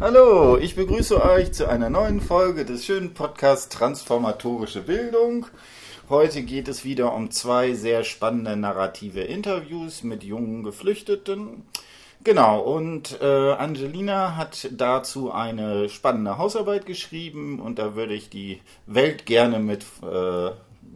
Hallo, ich begrüße euch zu einer neuen Folge des schönen Podcasts Transformatorische Bildung. Heute geht es wieder um zwei sehr spannende narrative Interviews mit jungen Geflüchteten. Genau, und äh, Angelina hat dazu eine spannende Hausarbeit geschrieben und da würde ich die Welt gerne mit äh,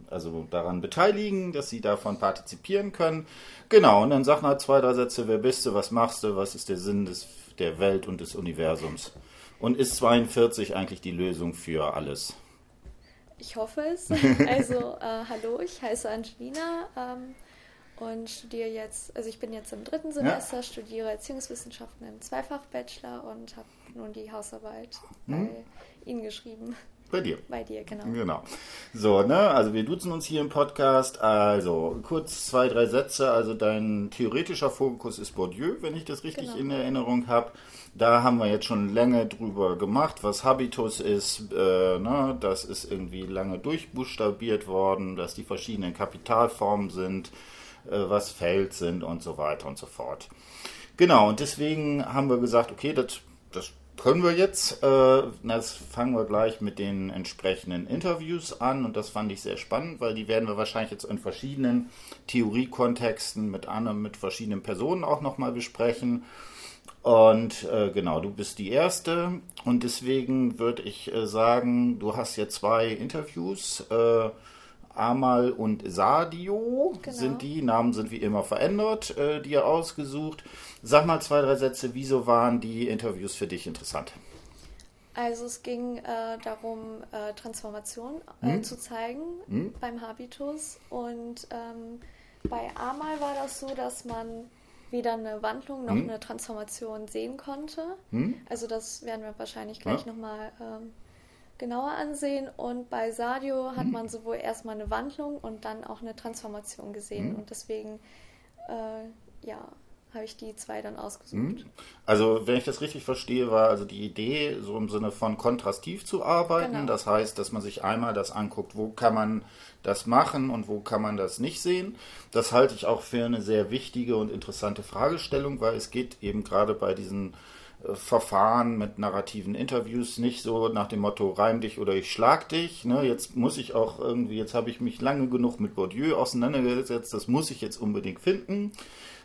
also daran beteiligen, dass sie davon partizipieren können. Genau, und dann sag mal zwei, drei Sätze, wer bist du, was machst du, was ist der Sinn des der Welt und des Universums. Und ist 42 eigentlich die Lösung für alles? Ich hoffe es. Also, äh, hallo, ich heiße Angelina ähm, und studiere jetzt, also ich bin jetzt im dritten Semester, ja. studiere Erziehungswissenschaften im Zweifach-Bachelor und habe nun die Hausarbeit hm. bei Ihnen geschrieben. Bei dir. Bei dir, genau. Genau. So, ne, also wir duzen uns hier im Podcast. Also kurz zwei, drei Sätze. Also dein theoretischer Fokus ist Bourdieu, wenn ich das richtig genau. in Erinnerung habe. Da haben wir jetzt schon lange drüber gemacht, was Habitus ist. Äh, ne, das ist irgendwie lange durchbuchstabiert worden, dass die verschiedenen Kapitalformen sind, äh, was Feld sind und so weiter und so fort. Genau, und deswegen haben wir gesagt, okay, das, das können wir jetzt. Äh, das fangen wir gleich mit den entsprechenden Interviews an und das fand ich sehr spannend, weil die werden wir wahrscheinlich jetzt in verschiedenen Theoriekontexten mit anderen, mit verschiedenen Personen auch nochmal besprechen. Und äh, genau, du bist die Erste und deswegen würde ich äh, sagen, du hast jetzt zwei Interviews. Äh, Amal und Sadio genau. sind die. Namen sind wie immer verändert, äh, die ihr ausgesucht. Sag mal zwei, drei Sätze, wieso waren die Interviews für dich interessant? Also es ging äh, darum, äh, Transformation äh, hm? zu zeigen hm? beim Habitus. Und ähm, bei Amal war das so, dass man weder eine Wandlung noch hm? eine Transformation sehen konnte. Hm? Also das werden wir wahrscheinlich gleich ja. nochmal ähm, genauer ansehen. Und bei Sadio hat hm. man sowohl erstmal eine Wandlung und dann auch eine Transformation gesehen. Hm. Und deswegen, äh, ja, habe ich die zwei dann ausgesucht. Hm. Also, wenn ich das richtig verstehe, war also die Idee, so im Sinne von kontrastiv zu arbeiten. Genau. Das heißt, dass man sich einmal das anguckt, wo kann man das machen und wo kann man das nicht sehen. Das halte ich auch für eine sehr wichtige und interessante Fragestellung, weil es geht eben gerade bei diesen Verfahren mit narrativen Interviews nicht so nach dem Motto reim dich oder ich schlag dich. Ne? Jetzt muss ich auch irgendwie, jetzt habe ich mich lange genug mit Bourdieu auseinandergesetzt, das muss ich jetzt unbedingt finden.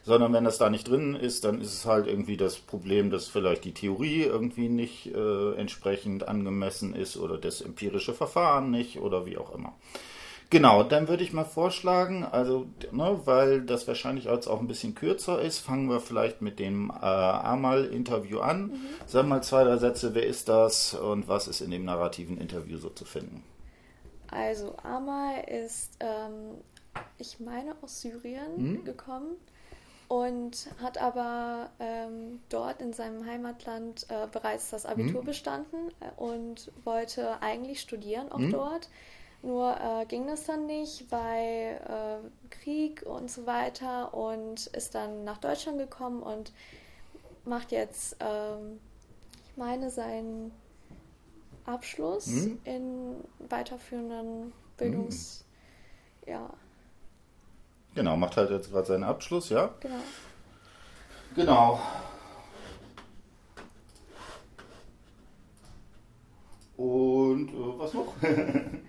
Sondern wenn das da nicht drin ist, dann ist es halt irgendwie das Problem, dass vielleicht die Theorie irgendwie nicht äh, entsprechend angemessen ist oder das empirische Verfahren nicht oder wie auch immer. Genau, dann würde ich mal vorschlagen, also, ne, weil das wahrscheinlich jetzt auch ein bisschen kürzer ist, fangen wir vielleicht mit dem äh, Amal-Interview an. Mhm. Sag mal zwei, drei Sätze, wer ist das und was ist in dem narrativen Interview so zu finden? Also, Amal ist, ähm, ich meine, aus Syrien mhm. gekommen und hat aber ähm, dort in seinem Heimatland äh, bereits das Abitur mhm. bestanden äh, und wollte eigentlich studieren, auch mhm. dort nur äh, ging das dann nicht bei äh, Krieg und so weiter und ist dann nach Deutschland gekommen und macht jetzt, ähm, ich meine, seinen Abschluss hm? in weiterführenden Bildungs... Hm. Ja. Genau, macht halt jetzt gerade seinen Abschluss, ja? Genau. Genau. Und äh, was noch?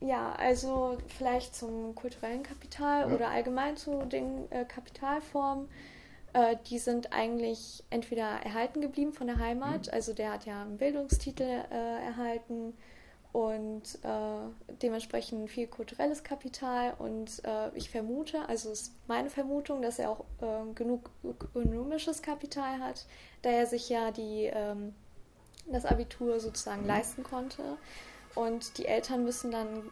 Ja, also vielleicht zum kulturellen Kapital ja. oder allgemein zu den äh, Kapitalformen. Äh, die sind eigentlich entweder erhalten geblieben von der Heimat, mhm. also der hat ja einen Bildungstitel äh, erhalten und äh, dementsprechend viel kulturelles Kapital und äh, ich vermute, also ist meine Vermutung, dass er auch äh, genug ökonomisches Kapital hat, da er sich ja die, ähm, das Abitur sozusagen mhm. leisten konnte. Und die Eltern müssen dann,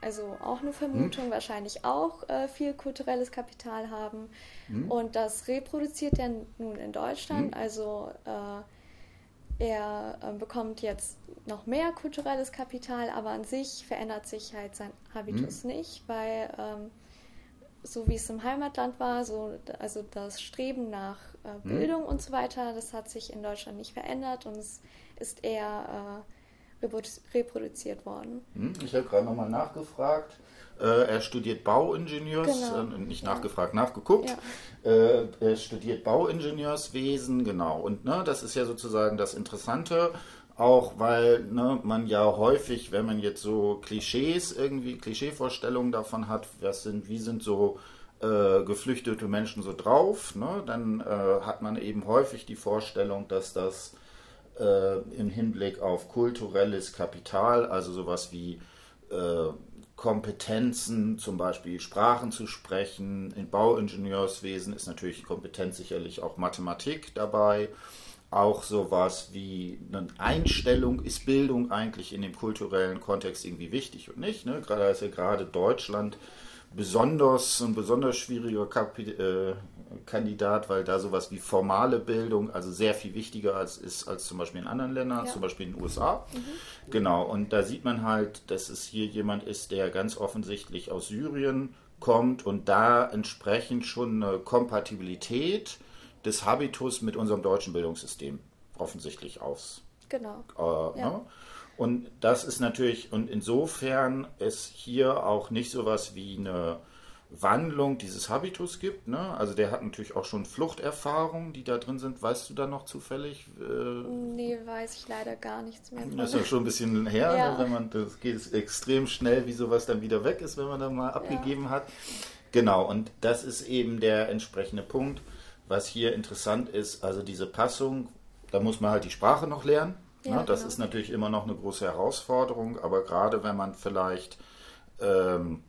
also auch eine Vermutung, hm. wahrscheinlich auch äh, viel kulturelles Kapital haben. Hm. Und das reproduziert er nun in Deutschland. Hm. Also äh, er äh, bekommt jetzt noch mehr kulturelles Kapital, aber an sich verändert sich halt sein Habitus hm. nicht, weil ähm, so wie es im Heimatland war, so, also das Streben nach äh, hm. Bildung und so weiter, das hat sich in Deutschland nicht verändert und es ist eher äh, reproduziert worden. Hm, ich habe gerade nochmal nachgefragt. Äh, er studiert Bauingenieurs, genau. äh, nicht ja. nachgefragt, nachgeguckt. Ja. Äh, er studiert Bauingenieurswesen, genau. Und ne, das ist ja sozusagen das Interessante, auch weil ne, man ja häufig, wenn man jetzt so Klischees irgendwie, Klischeevorstellungen davon hat, was sind, wie sind so äh, geflüchtete Menschen so drauf, ne, dann äh, hat man eben häufig die Vorstellung, dass das äh, im Hinblick auf kulturelles Kapital, also sowas wie Kompetenzen, zum Beispiel Sprachen zu sprechen. In Bauingenieurswesen ist natürlich Kompetenz sicherlich auch Mathematik dabei. Auch sowas wie eine Einstellung, ist Bildung eigentlich in dem kulturellen Kontext irgendwie wichtig und nicht? Ne? Gerade ist ja gerade Deutschland besonders ein besonders schwieriger Kapi äh, Kandidat, weil da sowas wie formale Bildung also sehr viel wichtiger als ist als zum Beispiel in anderen Ländern, ja. zum Beispiel in den USA. Mhm. Genau, und da sieht man halt, dass es hier jemand ist, der ganz offensichtlich aus Syrien kommt und da entsprechend schon eine Kompatibilität des Habitus mit unserem deutschen Bildungssystem offensichtlich aus. Genau. Äh, ja. ne? Und das ist natürlich, und insofern es hier auch nicht sowas wie eine Wandlung dieses Habitus gibt. Ne? Also der hat natürlich auch schon Fluchterfahrungen, die da drin sind. Weißt du da noch zufällig? Äh, nee, weiß ich leider gar nichts mehr. Das ist ja schon ein bisschen her, ja. ne? wenn man, das geht extrem schnell, wie sowas dann wieder weg ist, wenn man dann mal abgegeben ja. hat. Genau, und das ist eben der entsprechende Punkt, was hier interessant ist. Also diese Passung, da muss man halt die Sprache noch lernen. Ja, ne? Das genau. ist natürlich immer noch eine große Herausforderung, aber gerade wenn man vielleicht ähm,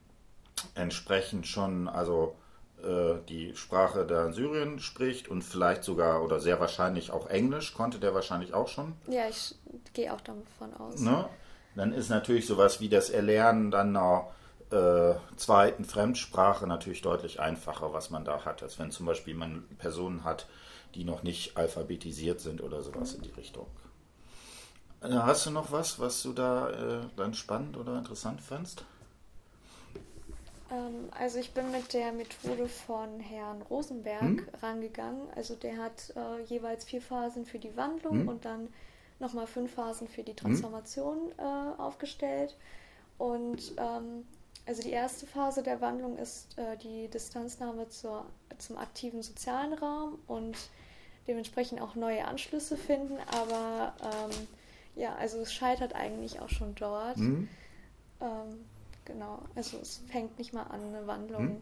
entsprechend schon, also äh, die Sprache da in Syrien spricht und vielleicht sogar oder sehr wahrscheinlich auch Englisch, konnte der wahrscheinlich auch schon. Ja, ich gehe auch davon aus. Ne? Dann ist natürlich sowas wie das Erlernen dann einer äh, zweiten Fremdsprache natürlich deutlich einfacher, was man da hat, als wenn zum Beispiel man Personen hat, die noch nicht alphabetisiert sind oder sowas in die Richtung. Äh, hast du noch was, was du da äh, dann spannend oder interessant fandst? Ähm, also ich bin mit der Methode von Herrn Rosenberg hm? rangegangen. Also der hat äh, jeweils vier Phasen für die Wandlung hm? und dann nochmal fünf Phasen für die hm? Transformation äh, aufgestellt. Und ähm, also die erste Phase der Wandlung ist äh, die Distanznahme zur, zum aktiven sozialen Raum und dementsprechend auch neue Anschlüsse finden. Aber ähm, ja, also es scheitert eigentlich auch schon dort. Mhm. Ähm, genau, also es fängt nicht mal an, eine Wandlung. Mhm.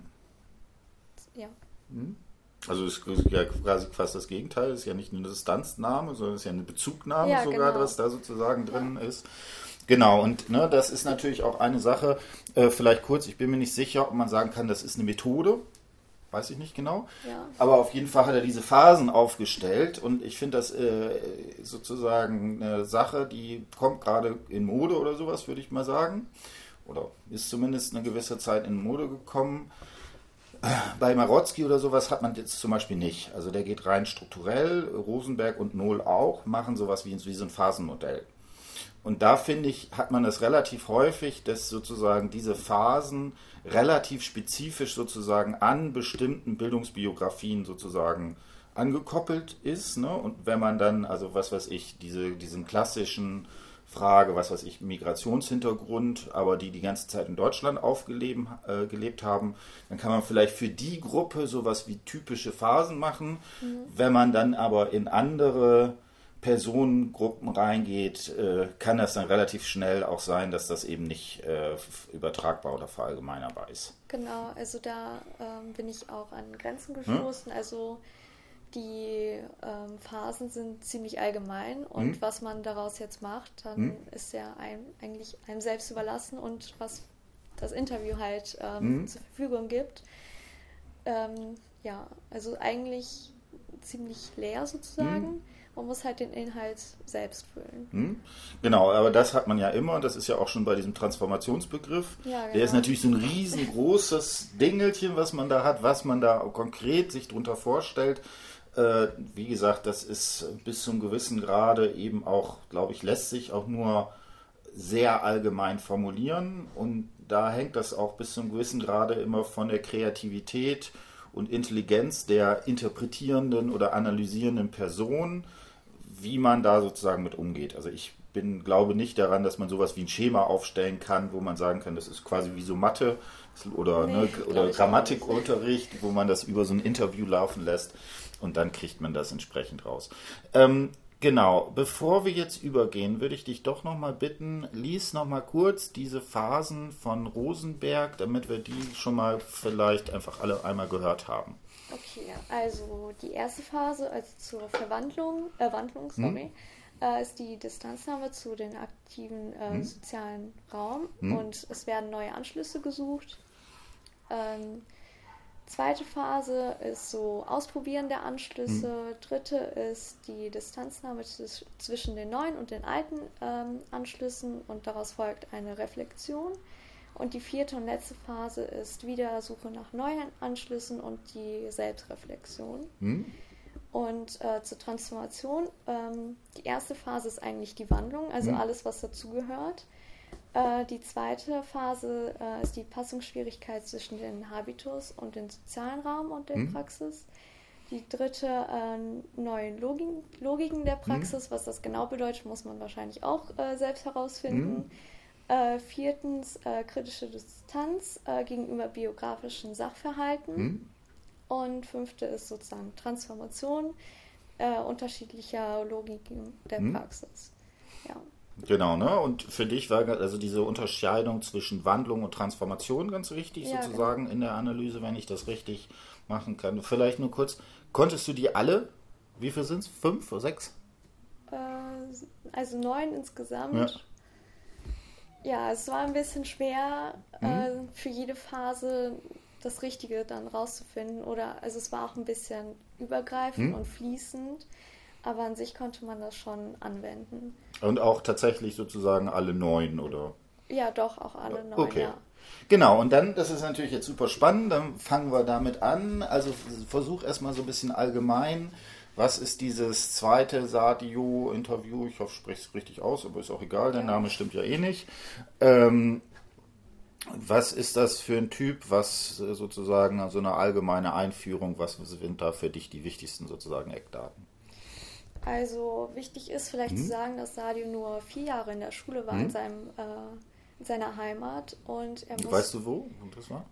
Ja. Mhm. Also es ist ja quasi fast das Gegenteil, es ist ja nicht eine Distanznahme, sondern es ist ja eine Bezugnahme ja, sogar, genau. was da sozusagen drin ja. ist. Genau, und ne, das ist natürlich auch eine Sache, äh, vielleicht kurz, ich bin mir nicht sicher, ob man sagen kann, das ist eine Methode, weiß ich nicht genau. Ja. Aber auf jeden Fall hat er diese Phasen aufgestellt und ich finde das äh, sozusagen eine Sache, die kommt gerade in Mode oder sowas, würde ich mal sagen. Oder ist zumindest eine gewisse Zeit in Mode gekommen. Bei Marotzki oder sowas hat man jetzt zum Beispiel nicht. Also der geht rein strukturell, Rosenberg und Nohl auch, machen sowas wie, wie so ein Phasenmodell. Und da finde ich, hat man es relativ häufig, dass sozusagen diese Phasen relativ spezifisch sozusagen an bestimmten Bildungsbiografien sozusagen angekoppelt ist. Ne? Und wenn man dann, also was weiß ich, diese, diesen klassischen Frage, was weiß ich, Migrationshintergrund, aber die die ganze Zeit in Deutschland aufgelebt äh, gelebt haben, dann kann man vielleicht für die Gruppe sowas wie typische Phasen machen. Mhm. Wenn man dann aber in andere Personengruppen reingeht, äh, kann das dann relativ schnell auch sein, dass das eben nicht äh, übertragbar oder verallgemeinerbar ist. Genau, also da ähm, bin ich auch an Grenzen gestoßen. Hm? Also die ähm, Phasen sind ziemlich allgemein und hm? was man daraus jetzt macht, dann hm? ist ja einem, eigentlich einem selbst überlassen und was das Interview halt ähm, hm? zur Verfügung gibt. Ähm, ja, also eigentlich ziemlich leer sozusagen. Man muss halt den Inhalt selbst füllen. Hm? Genau, aber das hat man ja immer. Das ist ja auch schon bei diesem Transformationsbegriff. Ja, genau. Der ist natürlich so ein riesengroßes Dingelchen, was man da hat, was man da konkret sich drunter vorstellt. Äh, wie gesagt, das ist bis zum gewissen Grade eben auch, glaube ich, lässt sich auch nur sehr allgemein formulieren. Und da hängt das auch bis zum gewissen Grade immer von der Kreativität und Intelligenz der interpretierenden oder analysierenden Person wie man da sozusagen mit umgeht. Also ich bin, glaube nicht daran, dass man sowas wie ein Schema aufstellen kann, wo man sagen kann, das ist quasi wie so Mathe oder, nee, ne, oder Grammatikunterricht, wo man das über so ein Interview laufen lässt und dann kriegt man das entsprechend raus. Ähm, Genau, bevor wir jetzt übergehen, würde ich dich doch nochmal bitten, lies nochmal kurz diese Phasen von Rosenberg, damit wir die schon mal vielleicht einfach alle einmal gehört haben. Okay, also die erste Phase, also zur Verwandlung, äh, Wandlung, hm? sorry, hm? äh, ist die Distanznahme zu den aktiven äh, hm? sozialen Raum hm? und es werden neue Anschlüsse gesucht. Ähm, Zweite Phase ist so Ausprobieren der Anschlüsse. Mhm. Dritte ist die Distanznahme zwischen den neuen und den alten ähm, Anschlüssen und daraus folgt eine Reflexion. Und die vierte und letzte Phase ist wieder Suche nach neuen Anschlüssen und die Selbstreflexion. Mhm. Und äh, zur Transformation, ähm, die erste Phase ist eigentlich die Wandlung, also mhm. alles, was dazugehört. Äh, die zweite Phase äh, ist die Passungsschwierigkeit zwischen dem Habitus und dem sozialen Raum und der mhm. Praxis. Die dritte äh, neuen Logiken, Logiken der Praxis. Mhm. Was das genau bedeutet, muss man wahrscheinlich auch äh, selbst herausfinden. Äh, viertens äh, kritische Distanz äh, gegenüber biografischen Sachverhalten. Mhm. Und fünfte ist sozusagen Transformation unterschiedlicher Logiken der mhm. Praxis. Ja. Genau, ne? Und für dich war also diese Unterscheidung zwischen Wandlung und Transformation ganz wichtig, ja, sozusagen genau. in der Analyse, wenn ich das richtig machen kann. Vielleicht nur kurz, konntest du die alle? Wie viel sind es? Fünf oder sechs? Äh, also neun insgesamt. Ja. Ja. es war ein bisschen schwer, mhm. äh, für jede Phase das Richtige dann rauszufinden. Oder also es war auch ein bisschen übergreifend mhm. und fließend aber an sich konnte man das schon anwenden. Und auch tatsächlich sozusagen alle neun, oder? Ja, doch, auch alle neun, okay. ja. Genau, und dann, das ist natürlich jetzt super spannend, dann fangen wir damit an. Also versuch erstmal so ein bisschen allgemein, was ist dieses zweite Sadio-Interview? Ich hoffe, ich spreche es richtig aus, aber ist auch egal, der. Name stimmt ja eh nicht. Ähm, was ist das für ein Typ, was sozusagen so eine allgemeine Einführung, was sind da für dich die wichtigsten sozusagen Eckdaten? Also wichtig ist vielleicht mhm. zu sagen, dass Sadio nur vier Jahre in der Schule war mhm. in, seinem, äh, in seiner Heimat und er muss. Weißt du wo und das war?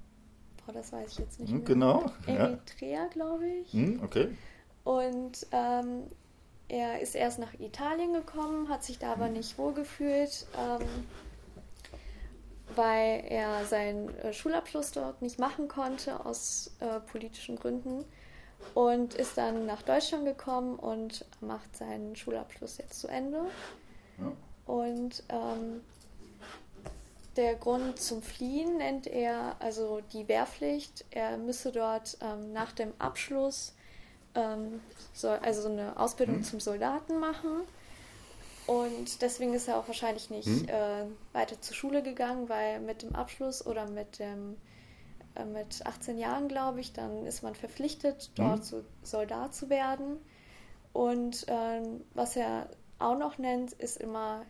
Boah, das weiß ich jetzt nicht mhm, mehr. Genau. Eritrea, ja. glaube ich. Mhm, okay. Und ähm, er ist erst nach Italien gekommen, hat sich da aber nicht wohlgefühlt, ähm, weil er seinen äh, Schulabschluss dort nicht machen konnte aus äh, politischen Gründen und ist dann nach Deutschland gekommen und macht seinen Schulabschluss jetzt zu Ende. Ja. Und ähm, der Grund zum Fliehen nennt er also die Wehrpflicht. Er müsse dort ähm, nach dem Abschluss ähm, so, also eine Ausbildung hm. zum Soldaten machen. Und deswegen ist er auch wahrscheinlich nicht hm. äh, weiter zur Schule gegangen, weil mit dem Abschluss oder mit dem äh, mit 18 Jahren, glaube ich, dann ist man verpflichtet, dort mhm. zu, Soldat zu werden. Und ähm, was er auch noch nennt, ist immer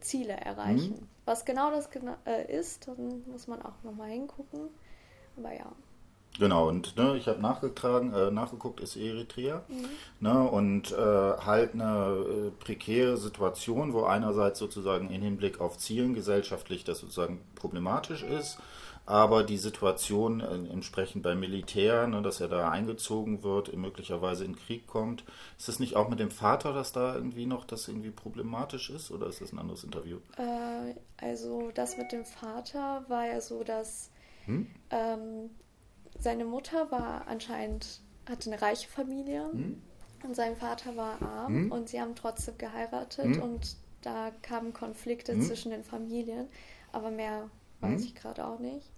Ziele erreichen. Mhm. Was genau das gena äh, ist, dann muss man auch nochmal hingucken. Aber ja. Genau, und ne, ich habe nachgetragen, äh, nachgeguckt, ist Eritrea. Mhm. Ne, und äh, halt eine äh, prekäre Situation, wo einerseits sozusagen im Hinblick auf Zielen gesellschaftlich das sozusagen problematisch ist aber die Situation äh, entsprechend beim Militär, ne, dass er da eingezogen wird, möglicherweise in Krieg kommt, ist das nicht auch mit dem Vater, dass da irgendwie noch das irgendwie problematisch ist oder ist das ein anderes Interview? Äh, also das mit dem Vater war ja so, dass hm? ähm, seine Mutter war anscheinend, hatte eine reiche Familie hm? und sein Vater war arm hm? und sie haben trotzdem geheiratet hm? und da kamen Konflikte hm? zwischen den Familien, aber mehr weiß hm? ich gerade auch nicht.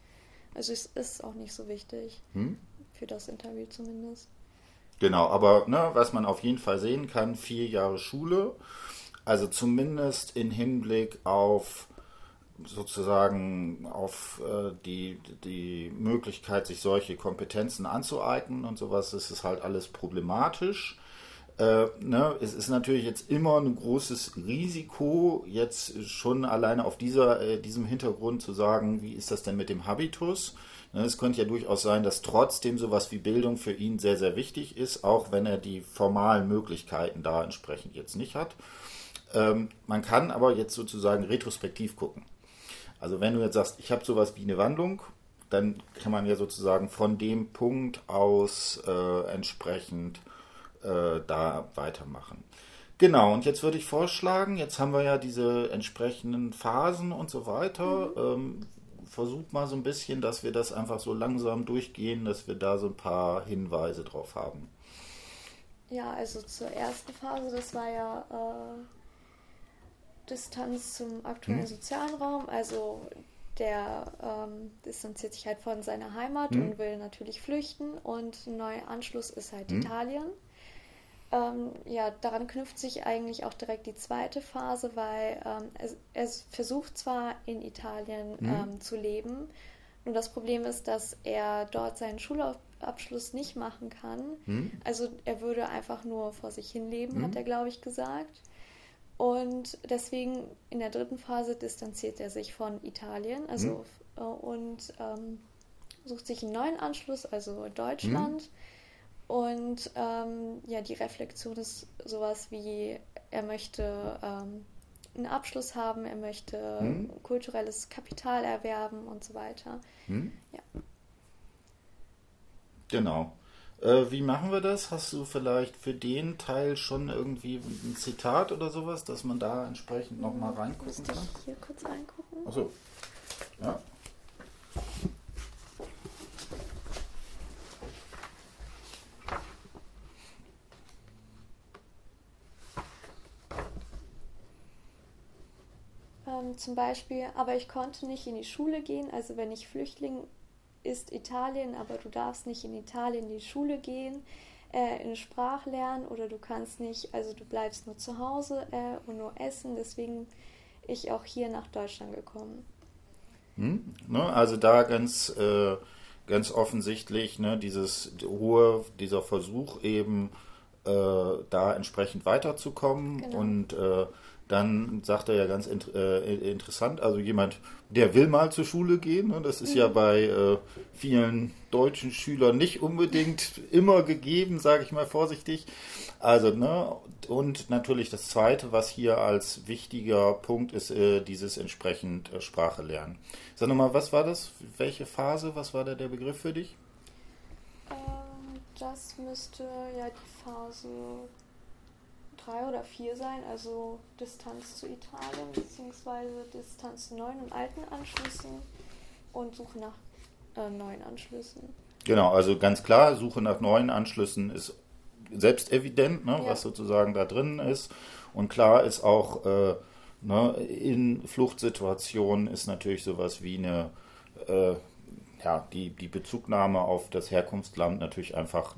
Also es ist auch nicht so wichtig. Hm? Für das Interview zumindest. Genau, aber ne, was man auf jeden Fall sehen kann, vier Jahre Schule, also zumindest in Hinblick auf sozusagen auf äh, die, die Möglichkeit, sich solche Kompetenzen anzueignen und sowas, ist es halt alles problematisch. Äh, ne, es ist natürlich jetzt immer ein großes Risiko, jetzt schon alleine auf dieser, äh, diesem Hintergrund zu sagen, wie ist das denn mit dem Habitus? Ne, es könnte ja durchaus sein, dass trotzdem sowas wie Bildung für ihn sehr, sehr wichtig ist, auch wenn er die formalen Möglichkeiten da entsprechend jetzt nicht hat. Ähm, man kann aber jetzt sozusagen retrospektiv gucken. Also wenn du jetzt sagst, ich habe sowas wie eine Wandlung, dann kann man ja sozusagen von dem Punkt aus äh, entsprechend äh, da weitermachen. Genau, und jetzt würde ich vorschlagen, jetzt haben wir ja diese entsprechenden Phasen und so weiter. Mhm. Ähm, versucht mal so ein bisschen, dass wir das einfach so langsam durchgehen, dass wir da so ein paar Hinweise drauf haben. Ja, also zur ersten Phase, das war ja äh, Distanz zum aktuellen hm. sozialen Raum. Also der ähm, distanziert sich halt von seiner Heimat hm. und will natürlich flüchten und ein neuer Anschluss ist halt hm. Italien. Ähm, ja, daran knüpft sich eigentlich auch direkt die zweite Phase, weil ähm, es, es, versucht zwar in Italien mhm. ähm, zu leben, nur das Problem ist, dass er dort seinen Schulabschluss nicht machen kann. Mhm. Also er würde einfach nur vor sich hin leben, mhm. hat er, glaube ich, gesagt. Und deswegen in der dritten Phase distanziert er sich von Italien also, mhm. und ähm, sucht sich einen neuen Anschluss, also Deutschland. Mhm. Und ähm, ja, die Reflexion ist sowas wie, er möchte ähm, einen Abschluss haben, er möchte hm? kulturelles Kapital erwerben und so weiter. Hm? Ja. Genau. Äh, wie machen wir das? Hast du vielleicht für den Teil schon irgendwie ein Zitat oder sowas, dass man da entsprechend nochmal reingucken kann? Ich hier kurz reingucken. Achso. Ja. Ähm, zum Beispiel, aber ich konnte nicht in die Schule gehen. Also wenn ich Flüchtling ist Italien, aber du darfst nicht in Italien in die Schule gehen, äh, in Sprach lernen oder du kannst nicht, also du bleibst nur zu Hause äh, und nur essen. Deswegen ich auch hier nach Deutschland gekommen. Hm, ne, also da ganz, äh, ganz offensichtlich ne, dieses hohe, dieser Versuch eben äh, da entsprechend weiterzukommen genau. und äh, dann sagt er ja ganz äh, interessant, also jemand, der will mal zur Schule gehen, ne? das ist mhm. ja bei äh, vielen deutschen Schülern nicht unbedingt immer gegeben, sage ich mal vorsichtig. Also, ne, und natürlich das Zweite, was hier als wichtiger Punkt ist, äh, dieses entsprechend äh, Sprache lernen. Sag nochmal, was war das? Welche Phase? Was war da der Begriff für dich? Ähm, das müsste ja die Phase drei oder vier sein, also Distanz zu Italien beziehungsweise Distanz zu neuen und alten Anschlüssen und Suche nach äh, neuen Anschlüssen. Genau, also ganz klar, Suche nach neuen Anschlüssen ist selbst evident, ne, ja. was sozusagen da drin ist. Und klar ist auch, äh, ne, in Fluchtsituationen ist natürlich sowas wie eine, äh, ja, die, die Bezugnahme auf das Herkunftsland natürlich einfach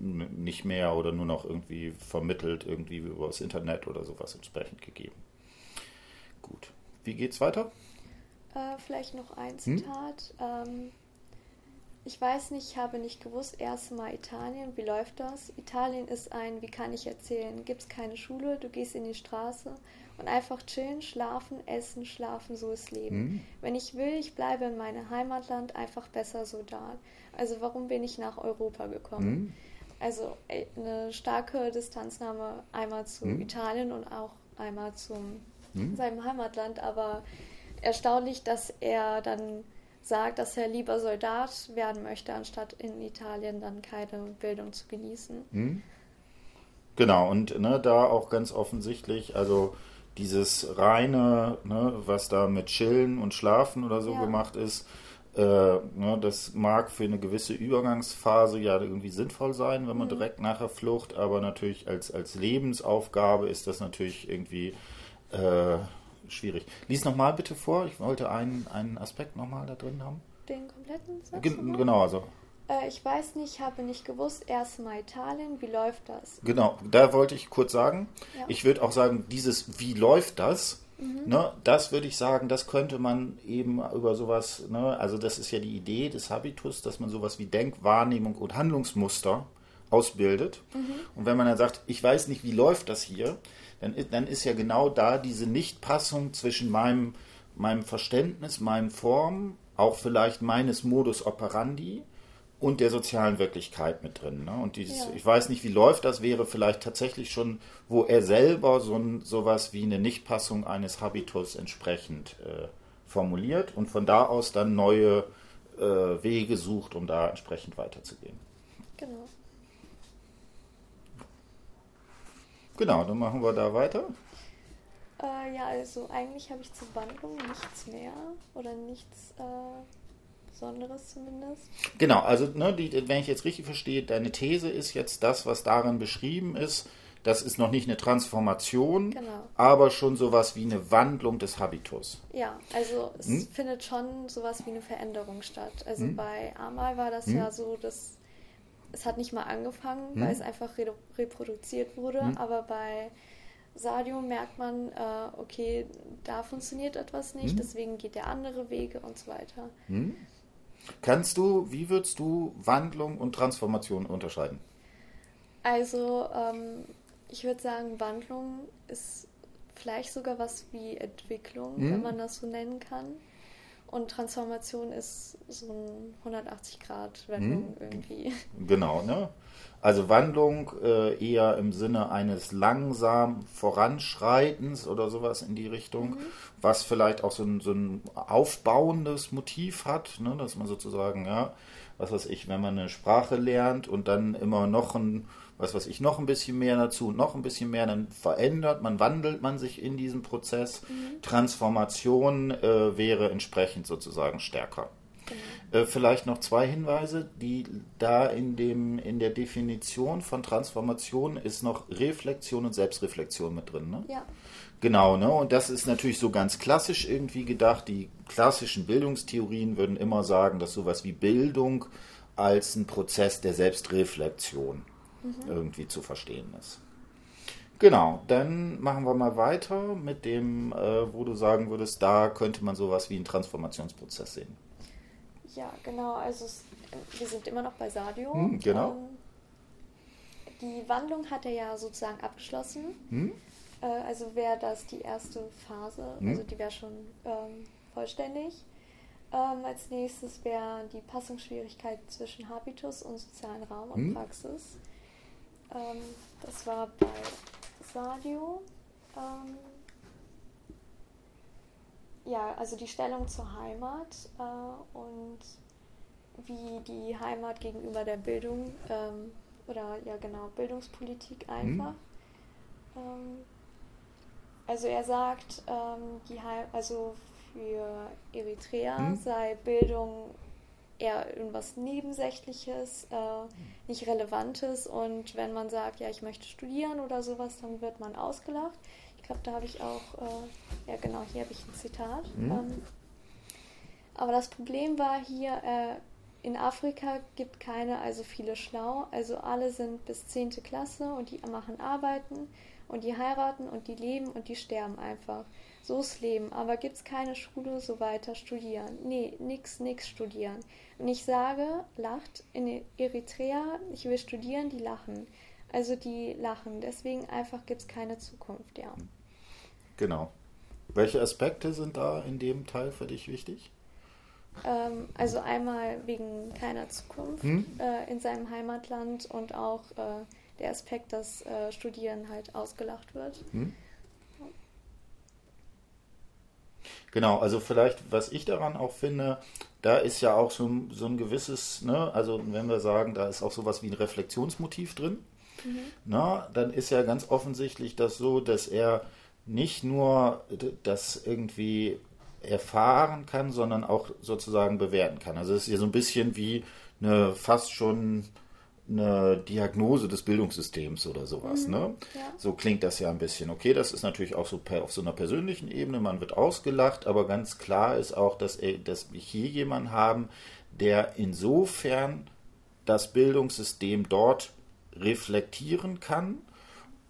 nicht mehr oder nur noch irgendwie vermittelt, irgendwie über das Internet oder sowas entsprechend gegeben. Gut. Wie geht's weiter? Äh, vielleicht noch ein hm? Zitat. Hm? Ähm, ich weiß nicht, ich habe nicht gewusst, erst mal Italien, wie läuft das? Italien ist ein, wie kann ich erzählen, gibt es keine Schule, du gehst in die Straße und einfach chillen, schlafen, essen, schlafen, so ist Leben. Hm? Wenn ich will, ich bleibe in meinem Heimatland einfach besser so da. Also warum bin ich nach Europa gekommen? Hm? Also eine starke Distanznahme einmal zu hm. Italien und auch einmal zu hm. seinem Heimatland, aber erstaunlich, dass er dann sagt, dass er lieber Soldat werden möchte, anstatt in Italien dann keine Bildung zu genießen. Hm. Genau, und ne, da auch ganz offensichtlich, also dieses reine, ne, was da mit Chillen und Schlafen oder so ja. gemacht ist, äh, ne, das mag für eine gewisse Übergangsphase ja irgendwie sinnvoll sein, wenn man mhm. direkt nachher Flucht, aber natürlich als, als Lebensaufgabe ist das natürlich irgendwie äh, schwierig. Lies nochmal bitte vor, ich wollte einen, einen Aspekt nochmal da drin haben. Den kompletten Satz? G genau, also. Äh, ich weiß nicht, habe nicht gewusst, erstmal Italien, wie läuft das? Genau, da wollte ich kurz sagen. Ja. Ich würde auch sagen, dieses Wie läuft das? Mhm. Ne, das würde ich sagen, das könnte man eben über sowas, ne, also das ist ja die Idee des Habitus, dass man sowas wie Denk-, Wahrnehmung und Handlungsmuster ausbildet. Mhm. Und wenn man dann sagt, ich weiß nicht, wie läuft das hier, dann, dann ist ja genau da diese Nichtpassung zwischen meinem, meinem Verständnis, meinen Formen, auch vielleicht meines Modus operandi und der sozialen Wirklichkeit mit drin. Ne? Und dieses, Ja. ich weiß nicht, wie läuft das, wäre vielleicht tatsächlich schon, wo er selber so ein, sowas wie eine Nichtpassung eines Habitus entsprechend äh, formuliert und von da aus dann neue äh, Wege sucht, um da entsprechend weiterzugehen. Genau. Genau, dann machen wir da weiter. Äh, ja, also eigentlich habe ich zur Wandlung nichts mehr oder nichts äh, Besonderes zumindest. Genau, also ne, die, wenn ich jetzt richtig verstehe, deine These ist jetzt das, was darin beschrieben ist, das ist noch nicht eine Transformation, Genau. aber schon sowas wie eine Wandlung des Habitus. Ja, also es Hm? findet schon sowas wie eine Veränderung statt. Also Hm? bei Amal war das Hm? ja so, dass es hat nicht mal angefangen, Hm? weil es einfach re reproduziert wurde, Hm? aber bei Sadio merkt man, äh, okay, da funktioniert etwas nicht, Hm? deswegen geht er andere Wege und so weiter. Kannst du, wie würdest du Wandlung und Transformation unterscheiden? Also ähm, ich würde sagen, Wandlung ist vielleicht sogar was wie Entwicklung, Hm? wenn man das so nennen kann. Und Transformation ist so ein 180-Grad-Wendung Hm? irgendwie. Genau, ne? Also Wandlung äh, eher im Sinne eines langsam Voranschreitens oder sowas in die Richtung, Mhm. was vielleicht auch so ein, so ein aufbauendes Motiv hat, ne? dass man sozusagen, ja, was weiß ich, wenn man eine Sprache lernt und dann immer noch ein, was weiß ich, noch ein bisschen mehr dazu und noch ein bisschen mehr, dann verändert man, wandelt man sich in diesem Prozess. Transformation äh, wäre entsprechend sozusagen stärker. Äh, Vielleicht noch zwei Hinweise, die da in dem in der Definition von Transformation ist noch Reflexion und Selbstreflexion mit drin. Ne? Ja, Genau, ne? Und das ist natürlich so ganz klassisch irgendwie gedacht. Die klassischen Bildungstheorien würden immer sagen, dass sowas wie Bildung als ein Prozess der Selbstreflexion irgendwie zu verstehen ist. Genau, dann machen wir mal weiter mit dem, äh, wo du sagen würdest, da könnte man sowas wie einen Transformationsprozess sehen. ja, genau. Also es, wir sind immer noch bei Sadio. Hm, genau. Ähm, die Wandlung hat er ja sozusagen abgeschlossen. Hm? Äh, also wäre das die erste Phase, Hm. also die wäre schon ähm, vollständig. Ähm, als nächstes wäre die Passungsschwierigkeit zwischen Habitus und sozialen Raum und Hm. Praxis. Ähm, das war bei Sadio. Ähm, ja, also die Stellung zur Heimat äh, und wie die Heimat gegenüber der Bildung ähm, oder ja genau Bildungspolitik einfach. Ähm, also er sagt, ähm, die Heim also für Eritrea Hm. sei Bildung eher irgendwas Nebensächliches, äh, nicht Relevantes und wenn man sagt, ja, ich möchte studieren oder sowas, dann wird man ausgelacht. Ich glaube, da habe ich auch, äh, ja genau, hier habe ich ein Zitat. Hm. Ähm, aber das Problem war hier, äh, in Afrika gibt keine also viele schlau, also alle sind bis 10. Klasse und die machen Arbeiten und die heiraten und die leben und die sterben einfach. So ist Leben, aber gibt es keine Schule, so weiter studieren. Nee, nix, nix studieren. Und ich sage, lacht in Eritrea, ich will studieren, die lachen. Also die lachen, deswegen einfach gibt es keine Zukunft, ja. Genau. Welche Aspekte sind da in dem Teil für dich wichtig? Ähm, also einmal wegen keiner Zukunft Hm? äh, in seinem Heimatland und auch äh, der Aspekt, dass äh, Studieren halt ausgelacht wird. Hm? Genau, also vielleicht, was ich daran auch finde, da ist ja auch so, ein- so ein gewisses, ne, also wenn wir sagen, da ist auch sowas wie ein Reflexionsmotiv drin, na, dann ist ja ganz offensichtlich das so, dass er nicht nur das irgendwie erfahren kann, sondern auch sozusagen bewerten kann. Also es ist ja so ein bisschen wie eine fast schon eine Diagnose des Bildungssystems oder sowas, ne? Ja. So klingt das ja ein bisschen. Okay, das ist natürlich auch so per, auf so einer persönlichen Ebene, man wird ausgelacht, aber ganz klar ist auch, dass, er- dass wir hier jemanden haben, der insofern das Bildungssystem dort reflektieren kann,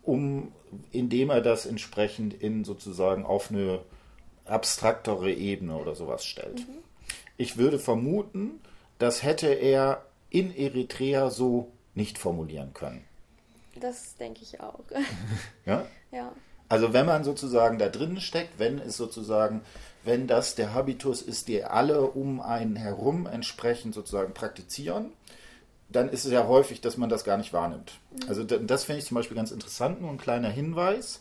um, indem er das entsprechend in sozusagen auf eine abstraktere Ebene oder sowas stellt. Ich würde vermuten, das hätte er in Eritrea so nicht formulieren können. Das denke ich auch. Ja? ja. Also wenn man sozusagen da drin steckt, wenn es sozusagen, wenn das der Habitus ist, der alle um einen herum entsprechend sozusagen praktizieren, dann ist es ja häufig, dass man das gar nicht wahrnimmt. Mhm. Also das finde ich zum Beispiel ganz interessant, nur ein kleiner Hinweis.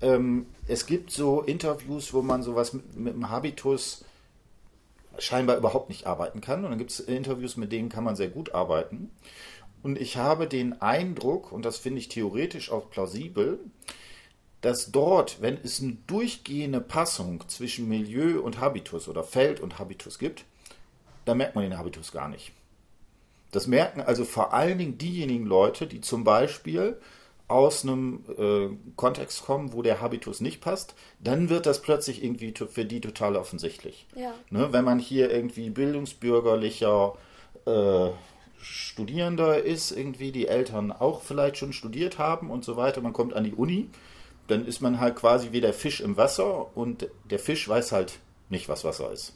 Ähm, es gibt so Interviews, wo man sowas mit, mit dem Habitus scheinbar überhaupt nicht arbeiten kann. Und dann gibt es Interviews, mit denen kann man sehr gut arbeiten. Und ich habe den Eindruck, und das finde ich theoretisch auch plausibel, dass dort, wenn es eine durchgehende Passung zwischen Milieu und Habitus oder Feld und Habitus gibt, dann merkt man den Habitus gar nicht. Das merken also vor allen Dingen diejenigen Leute, die zum Beispiel aus einem äh, Kontext kommen, wo der Habitus nicht passt, dann wird das plötzlich irgendwie für die total offensichtlich. Ja. Ne, wenn man hier irgendwie bildungsbürgerlicher äh, Studierender ist, irgendwie die Eltern auch vielleicht schon studiert haben und so weiter, man kommt an die Uni, dann ist man halt quasi wie der Fisch im Wasser und der Fisch weiß halt nicht, was Wasser ist.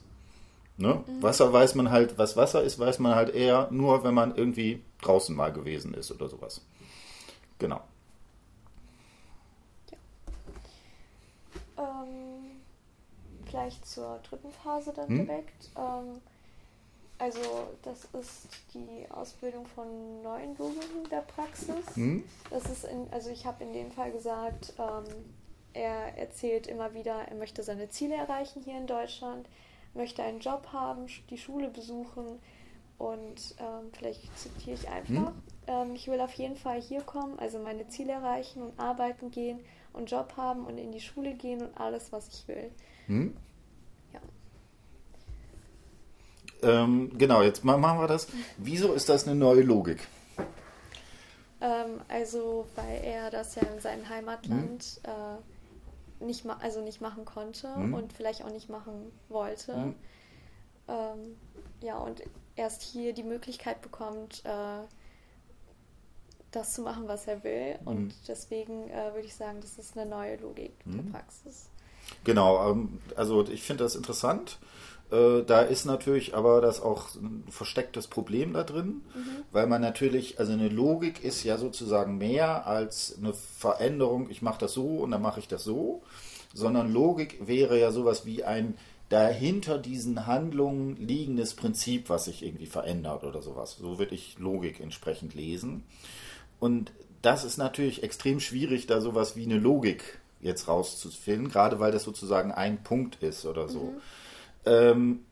Ne? Mhm. Wasser weiß man halt, was Wasser ist, weiß man halt eher nur, wenn man irgendwie draußen mal gewesen ist oder sowas. Genau. Ähm, vielleicht zur dritten Phase dann hm? direkt. Ähm, also das ist die Ausbildung von neuen Logiken der Praxis. Hm? Das ist in, also ich habe in dem Fall gesagt, ähm, er erzählt immer wieder, er möchte seine Ziele erreichen hier in Deutschland, möchte einen Job haben, die Schule besuchen und ähm, vielleicht zitiere ich einfach. Hm? Ähm, ich will auf jeden Fall hier kommen, also meine Ziele erreichen und arbeiten gehen und Job haben und in die Schule gehen und alles, was ich will. Hm? Ja. Ähm, genau, jetzt machen wir das. Wieso ist das eine neue Logik? Ähm, also, weil er das ja in seinem Heimatland hm? äh, nicht, also nicht machen konnte hm? und vielleicht auch nicht machen wollte. Hm? Ähm, ja, und erst hier die Möglichkeit bekommt, äh, das zu machen, was er will. Und mhm. deswegen äh, würde ich sagen, das ist eine neue Logik mhm. der Praxis. Genau, ähm, also ich finde das interessant. Äh, da ist natürlich aber das auch ein verstecktes Problem da drin, mhm. weil man natürlich, also eine Logik ist ja sozusagen mehr als eine Veränderung, ich mache das so und dann mache ich das so, sondern Logik wäre ja sowas wie ein dahinter diesen Handlungen liegendes Prinzip, was sich irgendwie verändert oder sowas. So würde ich Logik entsprechend lesen. Und das ist natürlich extrem schwierig, da sowas wie eine Logik jetzt rauszufinden, gerade weil das sozusagen ein Punkt ist oder so. Mhm. Ähm,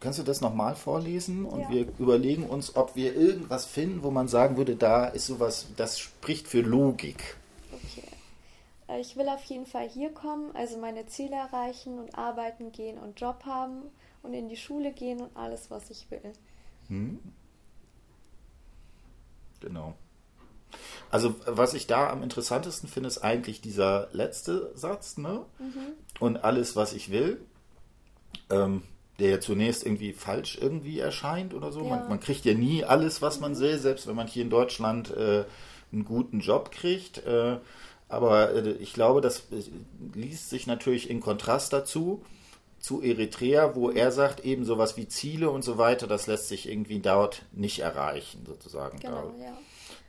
kannst du das nochmal vorlesen? Und ja. wir überlegen uns, ob wir irgendwas finden, wo man sagen würde, da ist sowas, das spricht für Logik. Okay. Äh, ich will auf jeden Fall hier kommen, also meine Ziele erreichen und arbeiten gehen und Job haben und in die Schule gehen und alles, was ich will. Hm. Genau. Also was ich da am interessantesten finde, ist eigentlich dieser letzte Satz, ne? Mhm. Und alles, was ich will, ähm, der ja zunächst irgendwie falsch irgendwie erscheint oder so. Ja. Man, man, kriegt ja nie alles, was man mhm. will, selbst wenn man hier in Deutschland äh, einen guten Job kriegt. Äh, aber äh, ich glaube, das äh, liest sich natürlich in Kontrast dazu, zu Eritrea, wo er sagt, eben sowas wie Ziele und so weiter, das lässt sich irgendwie dort nicht erreichen, sozusagen. Genau, ja.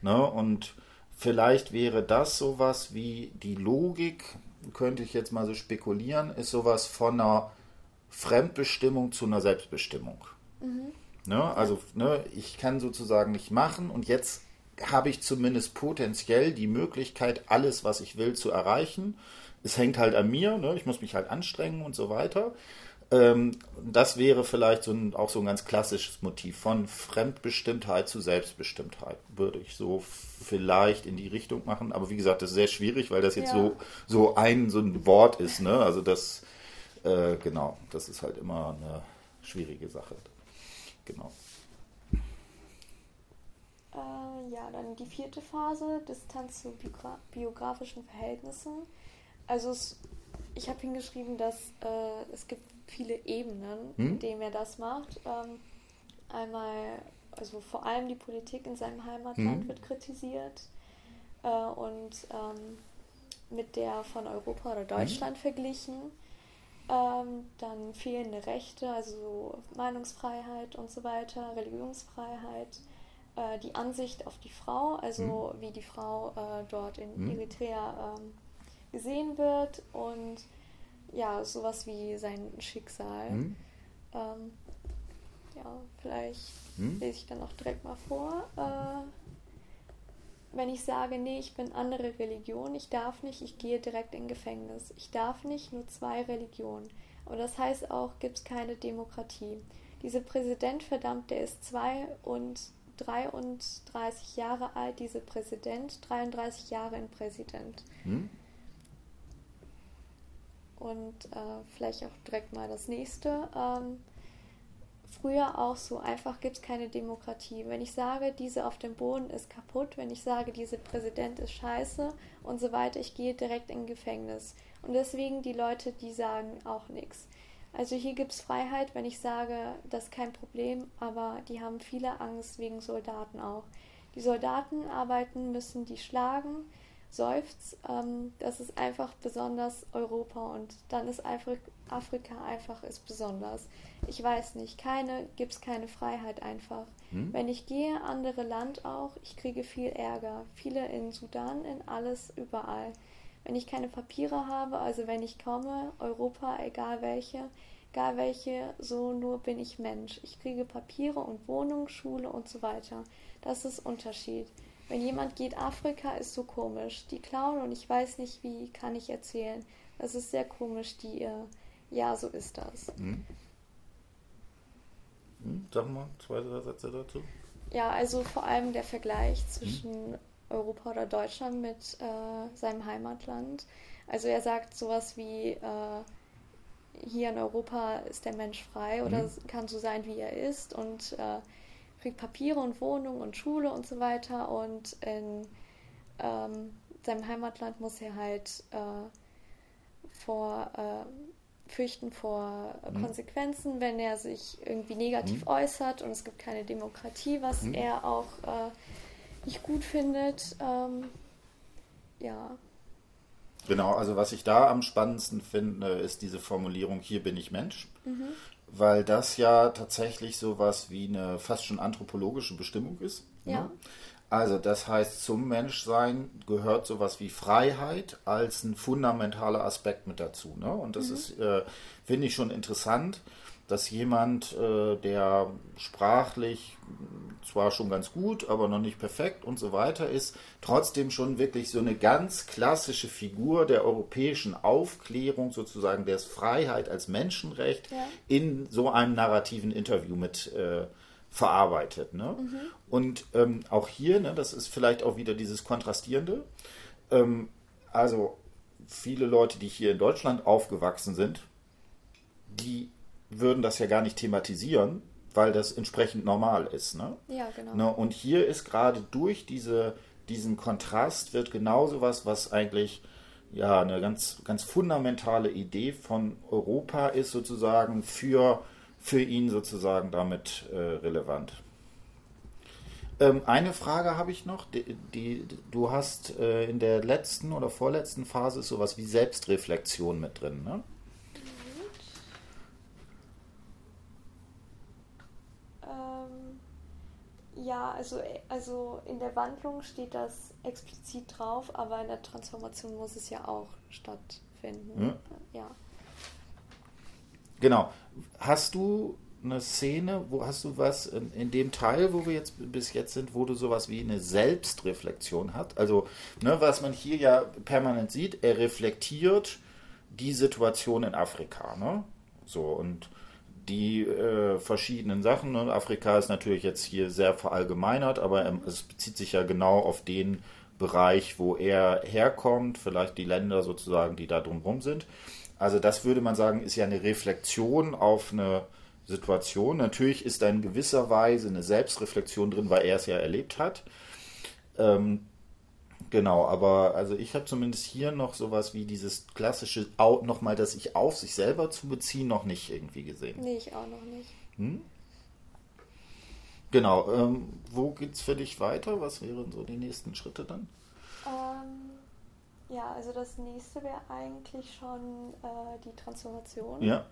Ne? Und vielleicht wäre das sowas wie die Logik, könnte ich jetzt mal so spekulieren, ist sowas von einer Fremdbestimmung zu einer Selbstbestimmung. Mhm. Ne? Also ne, ich kann sozusagen nicht machen und jetzt habe ich zumindest potenziell die Möglichkeit, alles, was ich will, zu erreichen. Es hängt halt an mir, ne? ich muss mich halt anstrengen und so weiter. Ähm, das wäre vielleicht so ein, auch so ein ganz klassisches Motiv von Fremdbestimmtheit zu Selbstbestimmtheit, würde ich so vielleicht in die Richtung machen. Aber wie gesagt, das ist sehr schwierig, weil das jetzt ja. so, so ein, so ein Wort ist. Ne? Also das, äh, genau, das ist halt immer eine schwierige Sache. Genau. Äh, ja, dann die vierte Phase, Distanz zu biografischen Verhältnissen. Also es, ich habe hingeschrieben, dass äh, es gibt viele Ebenen, hm? in denen er das macht. Ähm, einmal, also vor allem die Politik in seinem Heimatland hm? wird kritisiert äh, und ähm, mit der von Europa oder hm? Deutschland hm? verglichen. Ähm, dann fehlende Rechte, also Meinungsfreiheit und so weiter, Religionsfreiheit, äh, die Ansicht auf die Frau, also hm? wie die Frau äh, dort in hm? Eritrea ähm, gesehen wird und ja, sowas wie sein Schicksal. Hm? Ähm, ja, vielleicht hm? lese ich dann auch direkt mal vor. Äh, wenn ich sage, nee, ich bin andere Religion, ich darf nicht, ich gehe direkt in Gefängnis. Ich darf nicht, nur zwei Religionen. Aber das heißt auch, gibt es keine Demokratie. Dieser Präsident, verdammt, der ist zwei und 33 Jahre alt, dieser Präsident, 33 Jahre ein Präsident. Hm? Und äh, vielleicht auch direkt mal das nächste. Ähm, früher auch so, einfach gibt es keine Demokratie. Wenn ich sage, diese auf dem Boden ist kaputt, wenn ich sage, dieser Präsident ist scheiße und so weiter, ich gehe direkt in Gefängnis. Und deswegen die Leute, die sagen auch nichts. Also hier gibt es Freiheit, wenn ich sage, das ist kein Problem, aber die haben viele Angst wegen Soldaten auch. Die Soldaten arbeiten, müssen die schlagen, seufzt. Ähm, das ist einfach besonders Europa und dann ist Afrika einfach ist besonders. Ich weiß nicht, keine gibt es keine Freiheit einfach. Hm? Wenn ich gehe, andere Land auch, ich kriege viel Ärger. Viele in Sudan, in alles, überall wenn ich keine Papiere habe, also wenn ich komme, Europa, egal welche, egal welche, so nur bin ich Mensch. Ich kriege Papiere und Wohnung, Schule und so weiter. Das ist Unterschied. Wenn jemand geht, Afrika ist so komisch. Die klauen und ich weiß nicht, wie kann ich erzählen. Das ist sehr komisch, die, äh, ja, so ist das. Hm. Hm, sag mal zwei, drei Sätze dazu. Ja, also vor allem der Vergleich zwischen hm Europa oder Deutschland mit äh, seinem Heimatland. Also er sagt sowas wie, äh, hier in Europa ist der Mensch frei oder mhm. kann so sein, wie er ist und äh, kriegt Papiere und Wohnung und Schule und so weiter. Und in ähm, seinem Heimatland muss er halt äh, vor äh, fürchten vor mhm. Konsequenzen, wenn er sich irgendwie negativ mhm. äußert und es gibt keine Demokratie, was mhm. er auch äh, nicht gut findet. Ähm, ja. Genau, also was ich da am spannendsten finde, ist diese Formulierung, hier bin ich Mensch. Mhm. Weil das ja tatsächlich sowas wie eine fast schon anthropologische Bestimmung ist. Ne? Ja. Ne? Also das heißt, zum Menschsein gehört sowas wie Freiheit als ein fundamentaler Aspekt mit dazu. Ne? Und das mhm. ist, äh, finde ich schon interessant, dass jemand, äh, der sprachlich zwar schon ganz gut, aber noch nicht perfekt und so weiter ist, trotzdem schon wirklich so eine ganz klassische Figur der europäischen Aufklärung, sozusagen der Freiheit als Menschenrecht, ja. in so einem narrativen Interview mit äh, verarbeitet. Ne? Mhm. Und ähm, auch hier, ne, das ist vielleicht auch wieder dieses Kontrastierende, ähm, also viele Leute, die hier in Deutschland aufgewachsen sind, die würden das ja gar nicht thematisieren, weil das entsprechend normal ist. Ne? Ja, genau. Ne? Und hier ist gerade durch diese, diesen Kontrast wird genau so was, was eigentlich ja eine ganz, ganz fundamentale Idee von Europa ist, sozusagen für, für ihn sozusagen damit äh, relevant. Ähm, eine Frage habe ich noch. Die, die du hast äh, in der letzten oder vorletzten Phase sowas wie Selbstreflexion mit drin, ne? Ja, also, also in der Wandlung steht das explizit drauf, aber in der Transformation muss es ja auch stattfinden. Hm? Ja. Genau. Hast du eine Szene, wo hast du was in, in, dem Teil, wo wir jetzt bis jetzt sind, wo du sowas wie eine Selbstreflexion hast? Also, ne, was man hier ja permanent sieht, er reflektiert die Situation in Afrika, ne? So und die äh, verschiedenen Sachen. Und Afrika ist natürlich jetzt hier sehr verallgemeinert, aber ähm, es bezieht sich ja genau auf den Bereich, wo er herkommt, vielleicht die Länder sozusagen, die da drumherum sind. Also das würde man sagen, ist ja eine Reflexion auf eine Situation. Natürlich ist da in gewisser Weise eine Selbstreflexion drin, weil er es ja erlebt hat. Ähm, Genau, aber also ich habe zumindest hier noch sowas wie dieses klassische nochmal, das sich auf sich selber zu beziehen, noch nicht irgendwie gesehen. Nee, ich auch noch nicht. Hm? Genau, ähm, wo geht's für dich weiter? Was wären so die nächsten Schritte dann? Ähm, ja, also das nächste wäre eigentlich schon äh, die Transformation. Ja.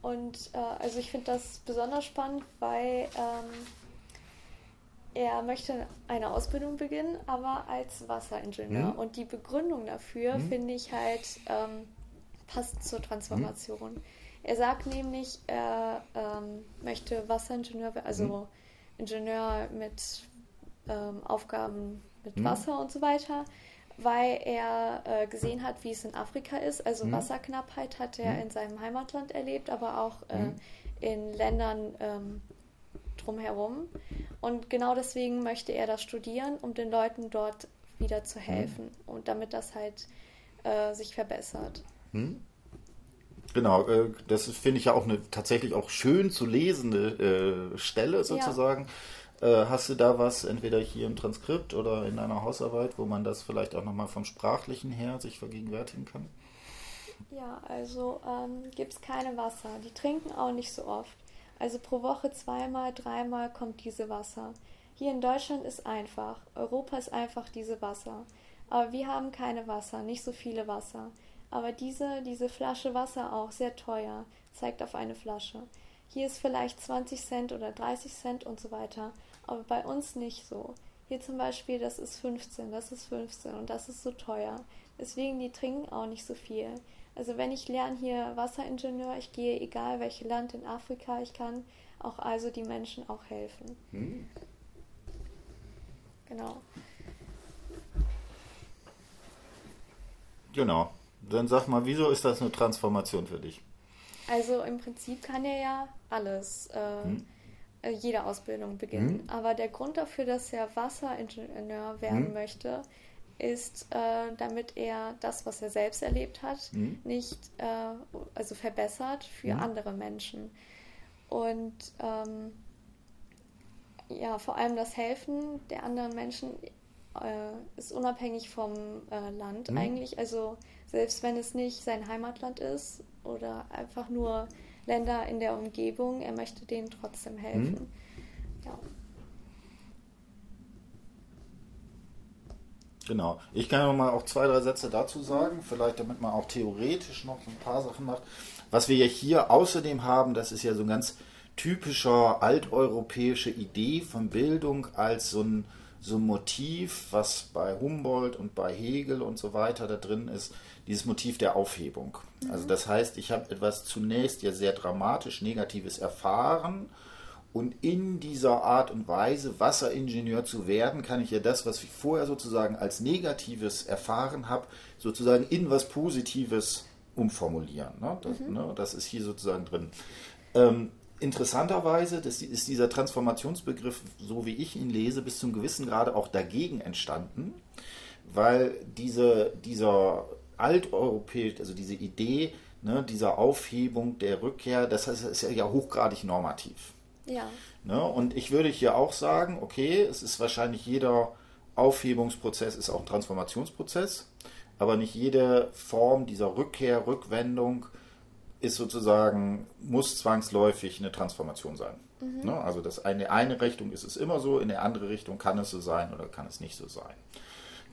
Und äh, also ich finde das besonders spannend, weil ähm, er möchte eine Ausbildung beginnen, aber als Wasseringenieur. Mhm. Und die Begründung dafür mhm. finde ich halt ähm, passt zur Transformation. Mhm. Er sagt nämlich, er ähm, möchte Wasseringenieur, also mhm. Ingenieur mit ähm, Aufgaben mit mhm. Wasser und so weiter, weil er äh, gesehen hat, wie es in Afrika ist. Also mhm. Wasserknappheit hat er in seinem Heimatland erlebt, aber auch äh, in Ländern ähm, drumherum. Und genau deswegen möchte er das studieren, um den Leuten dort wieder zu helfen mhm. und damit das halt äh, sich verbessert. Mhm. Genau, äh, das finde ich ja auch eine tatsächlich auch schön zu lesende äh, Stelle sozusagen. Ja. Äh, hast du da was, entweder hier im Transkript oder in einer Hausarbeit, wo man das vielleicht auch nochmal vom Sprachlichen her sich vergegenwärtigen kann? Ja, also ähm, gibt es keine Wasser. Die trinken auch nicht so oft. Also pro Woche zweimal, dreimal kommt diese Wasser. Hier in Deutschland ist einfach. Europa ist einfach diese Wasser. Aber wir haben keine Wasser, nicht so viele Wasser. Aber diese, diese Flasche Wasser auch sehr teuer, zeigt auf eine Flasche. Hier ist vielleicht 20 Cent oder 30 Cent und so weiter. Aber bei uns nicht so. Hier zum Beispiel, das ist 15, das ist 15 und das ist so teuer. Deswegen, die trinken auch nicht so viel. Also wenn ich lerne hier Wasseringenieur, ich gehe egal welches Land in Afrika, ich kann auch also die Menschen auch helfen. Hm. Genau. Genau. Dann sag mal, wieso ist das eine Transformation für dich? Also im Prinzip kann er ja alles, äh, hm. Äh, jede Ausbildung beginnen. Hm. Aber der Grund dafür, dass er Wasseringenieur werden hm. möchte, ist, äh, damit er das, was er selbst erlebt hat, mhm. nicht äh, also verbessert für mhm. andere Menschen. Und ähm, ja, vor allem das Helfen der anderen Menschen äh, ist unabhängig vom äh, Land mhm. eigentlich. Also selbst wenn es nicht sein Heimatland ist oder einfach nur Länder in der Umgebung, er möchte denen trotzdem helfen. Mhm. Ja. Genau. Ich kann mal auch zwei, drei Sätze dazu sagen, vielleicht damit man auch theoretisch noch ein paar Sachen macht. Was wir ja hier außerdem haben, das ist ja so ein ganz typischer alteuropäische Idee von Bildung als so ein, so ein Motiv, was bei Humboldt und bei Hegel und so weiter da drin ist, dieses Motiv der Aufhebung. Mhm. Also das heißt, ich habe etwas zunächst ja sehr dramatisch Negatives erfahren und in dieser Art und Weise Wasseringenieur zu werden, kann ich ja das, was ich vorher sozusagen als Negatives erfahren habe, sozusagen in was Positives umformulieren. Ne? Das, mhm. ne? das, ist hier sozusagen drin. Ähm, interessanterweise das ist dieser Transformationsbegriff, so wie ich ihn lese, bis zum gewissen Grade auch dagegen entstanden, weil diese, dieser alteuropäisch, also diese Idee ne, dieser Aufhebung der Rückkehr, das ist ja hochgradig normativ. Ja. Ne? Und ich würde hier auch sagen, okay, es ist wahrscheinlich jeder Aufhebungsprozess ist auch ein Transformationsprozess, aber nicht jede Form dieser Rückkehr, Rückwendung ist sozusagen, muss zwangsläufig eine Transformation sein. Mhm. Ne? Also das eine, eine Richtung ist es immer so, in der andere Richtung kann es so sein oder kann es nicht so sein.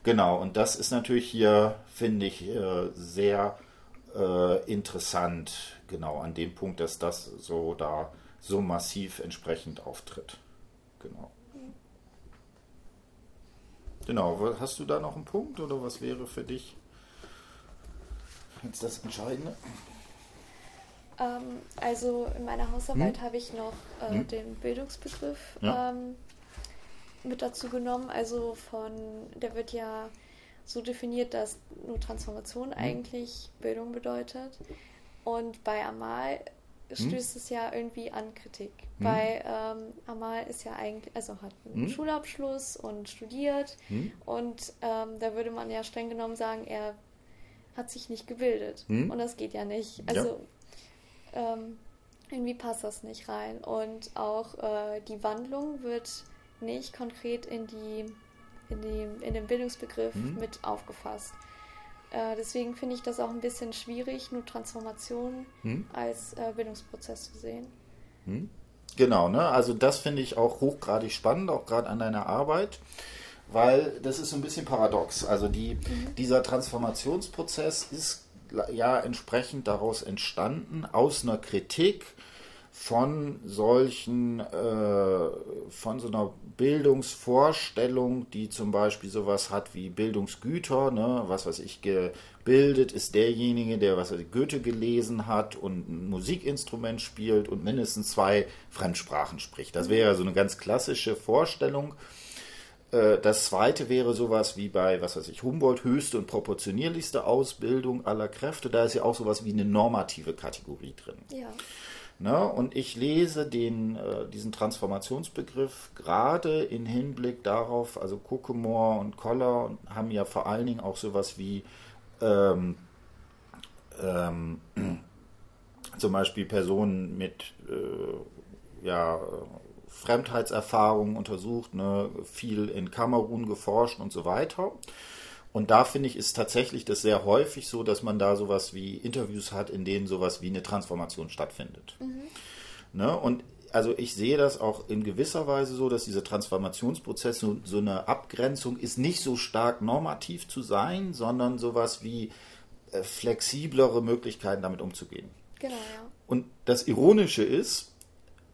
Genau, und das ist natürlich hier, finde ich, äh, sehr äh, interessant, genau an dem Punkt, dass das so da so massiv entsprechend auftritt. Genau. Genau, hast du da noch einen Punkt oder was wäre für dich jetzt das Entscheidende? Ähm, also in meiner Hausarbeit hm? habe ich noch äh, hm? den Bildungsbegriff ja. ähm, mit dazu genommen. Also von, der wird ja so definiert, dass nur Transformation hm? eigentlich Bildung bedeutet. Und bei Amal? Stößt hm? es ja irgendwie an Kritik. Hm? Weil ähm, Amal ist ja eigentlich, also hat einen hm? Schulabschluss und studiert hm? und ähm, da würde man ja streng genommen sagen, er hat sich nicht gebildet. Hm? Und das geht ja nicht. Also ja. ähm, irgendwie passt das nicht rein. Und auch äh, die Wandlung wird nicht konkret in die in, die, in den Bildungsbegriff mit aufgefasst. Äh, deswegen finde ich das auch ein bisschen schwierig, nur Transformation hm? als äh, Bildungsprozess zu sehen. Hm? Genau, ne? Also das finde ich auch hochgradig spannend, auch gerade an deiner Arbeit, weil das ist so ein bisschen paradox. Also die, mhm. dieser Transformationsprozess ist ja entsprechend daraus entstanden, aus einer Kritik von solchen, äh, von so einer Bildungsvorstellung, die zum Beispiel sowas hat wie Bildungsgüter, ne, was weiß ich, gebildet ist derjenige, der was Goethe gelesen hat und ein Musikinstrument spielt und mindestens zwei Fremdsprachen spricht. Das wäre so eine ganz klassische Vorstellung. Äh, das zweite wäre sowas wie bei, was weiß ich, Humboldt, höchste und proportionierlichste Ausbildung aller Kräfte. Da ist ja auch sowas wie eine normative Kategorie drin. Ja. Ne? Und ich lese den, äh, diesen Transformationsbegriff gerade in Hinblick darauf, also Kokemore und Koller haben ja vor allen Dingen auch sowas wie ähm, ähm, zum Beispiel Personen mit äh, ja, Fremdheitserfahrungen untersucht, ne? viel in Kamerun geforscht und so weiter. Und da finde ich, ist tatsächlich das sehr häufig so, dass man da sowas wie Interviews hat, in denen sowas wie eine Transformation stattfindet. Mhm. Ne? Und also ich sehe das auch in gewisser Weise so, dass dieser Transformationsprozess so, so, eine Abgrenzung ist, nicht so stark normativ zu sein, sondern sowas wie äh, flexiblere Möglichkeiten damit umzugehen. Genau, ja. Und das Ironische ist,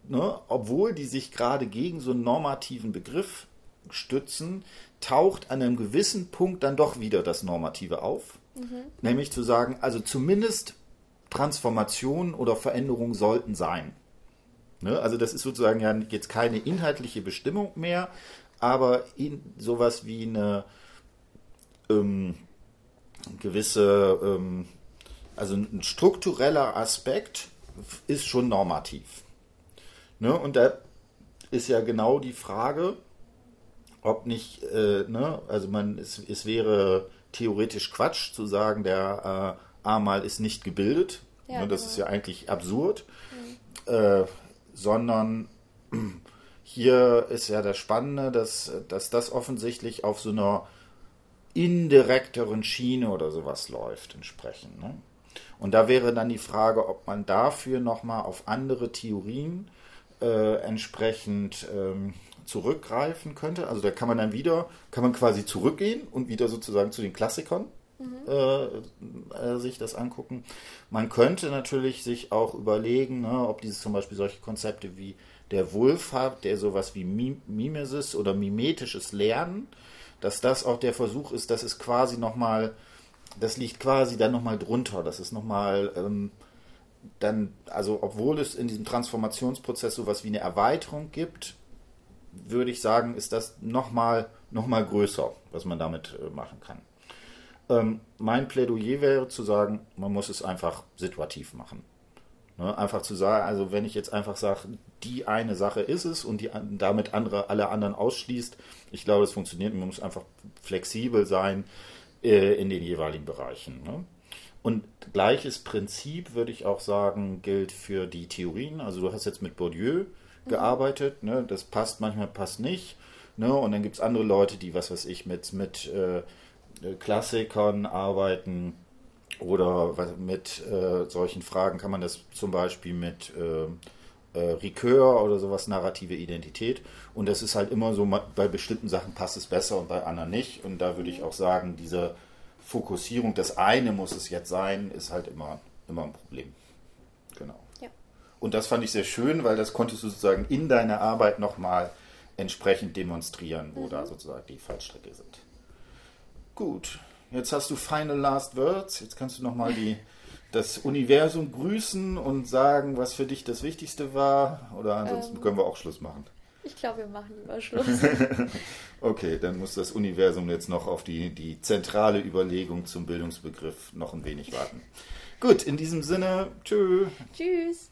ne, obwohl die sich gerade gegen so einen normativen Begriff stützen, taucht an einem gewissen Punkt dann doch wieder das Normative auf. Mhm. Nämlich zu sagen, also zumindest Transformationen oder Veränderungen sollten sein. Ne? Also das ist sozusagen ja jetzt keine inhaltliche Bestimmung mehr, aber in sowas wie eine ähm, gewisse, ähm, also ein struktureller Aspekt ist schon normativ. Ne? Und da ist ja genau die Frage, ob nicht, äh, ne, also man, es, es wäre theoretisch Quatsch zu sagen, der äh, Amal ist nicht gebildet. Ja, ne, das genau. ist ja eigentlich absurd. Mhm. Äh, sondern hier ist ja das Spannende, dass, dass das offensichtlich auf so einer indirekteren Schiene oder sowas läuft entsprechend. Ne? Und da wäre dann die Frage, ob man dafür nochmal auf andere Theorien äh, entsprechend ähm, zurückgreifen könnte. Also da kann man dann wieder, kann man quasi zurückgehen und wieder sozusagen zu den Klassikern mhm. äh, äh, sich das angucken. Man könnte natürlich sich auch überlegen, ne, ob dieses zum Beispiel solche Konzepte wie der Wulf hat, der sowas wie Mimesis oder mimetisches Lernen, dass das auch der Versuch ist, dass es quasi nochmal, das liegt quasi dann nochmal drunter, dass es nochmal ähm, dann, also obwohl es in diesem Transformationsprozess sowas wie eine Erweiterung gibt, würde ich sagen, ist das nochmal noch mal größer, was man damit äh, machen kann. Ähm, mein Plädoyer wäre zu sagen, man muss es einfach situativ machen. Ne? Einfach zu sagen, also wenn ich jetzt einfach sage, die eine Sache ist es und die damit andere, alle anderen ausschließt, ich glaube, es funktioniert. Man muss einfach flexibel sein äh, in den jeweiligen Bereichen. Ne? Und gleiches Prinzip würde ich auch sagen, gilt für die Theorien. Also du hast jetzt mit Bourdieu gearbeitet. Ne? Das passt, manchmal passt nicht. Ne? Und dann gibt es andere Leute, die, was weiß ich, mit, mit äh, Klassikern arbeiten oder mit äh, solchen Fragen kann man das zum Beispiel mit äh, äh, Ricœur oder sowas, narrative Identität. Und das ist halt immer so, bei bestimmten Sachen passt es besser und bei anderen nicht. Und da würde ich auch sagen, diese Fokussierung, das eine muss es jetzt sein, ist halt immer, immer ein Problem. Genau. Und das fand ich sehr schön, weil das konntest du sozusagen in deiner Arbeit nochmal entsprechend demonstrieren, wo mhm. da sozusagen die Fallstrecke sind. Gut, jetzt hast du Final Last Words. Jetzt kannst du nochmal die, das Universum grüßen und sagen, was für dich das Wichtigste war. Oder ansonsten ähm, können wir auch Schluss machen. Ich glaube, wir machen lieber Schluss. okay, dann muss das Universum jetzt noch auf die, die zentrale Überlegung zum Bildungsbegriff noch ein wenig warten. Gut, in diesem Sinne, tschö. Tschüss.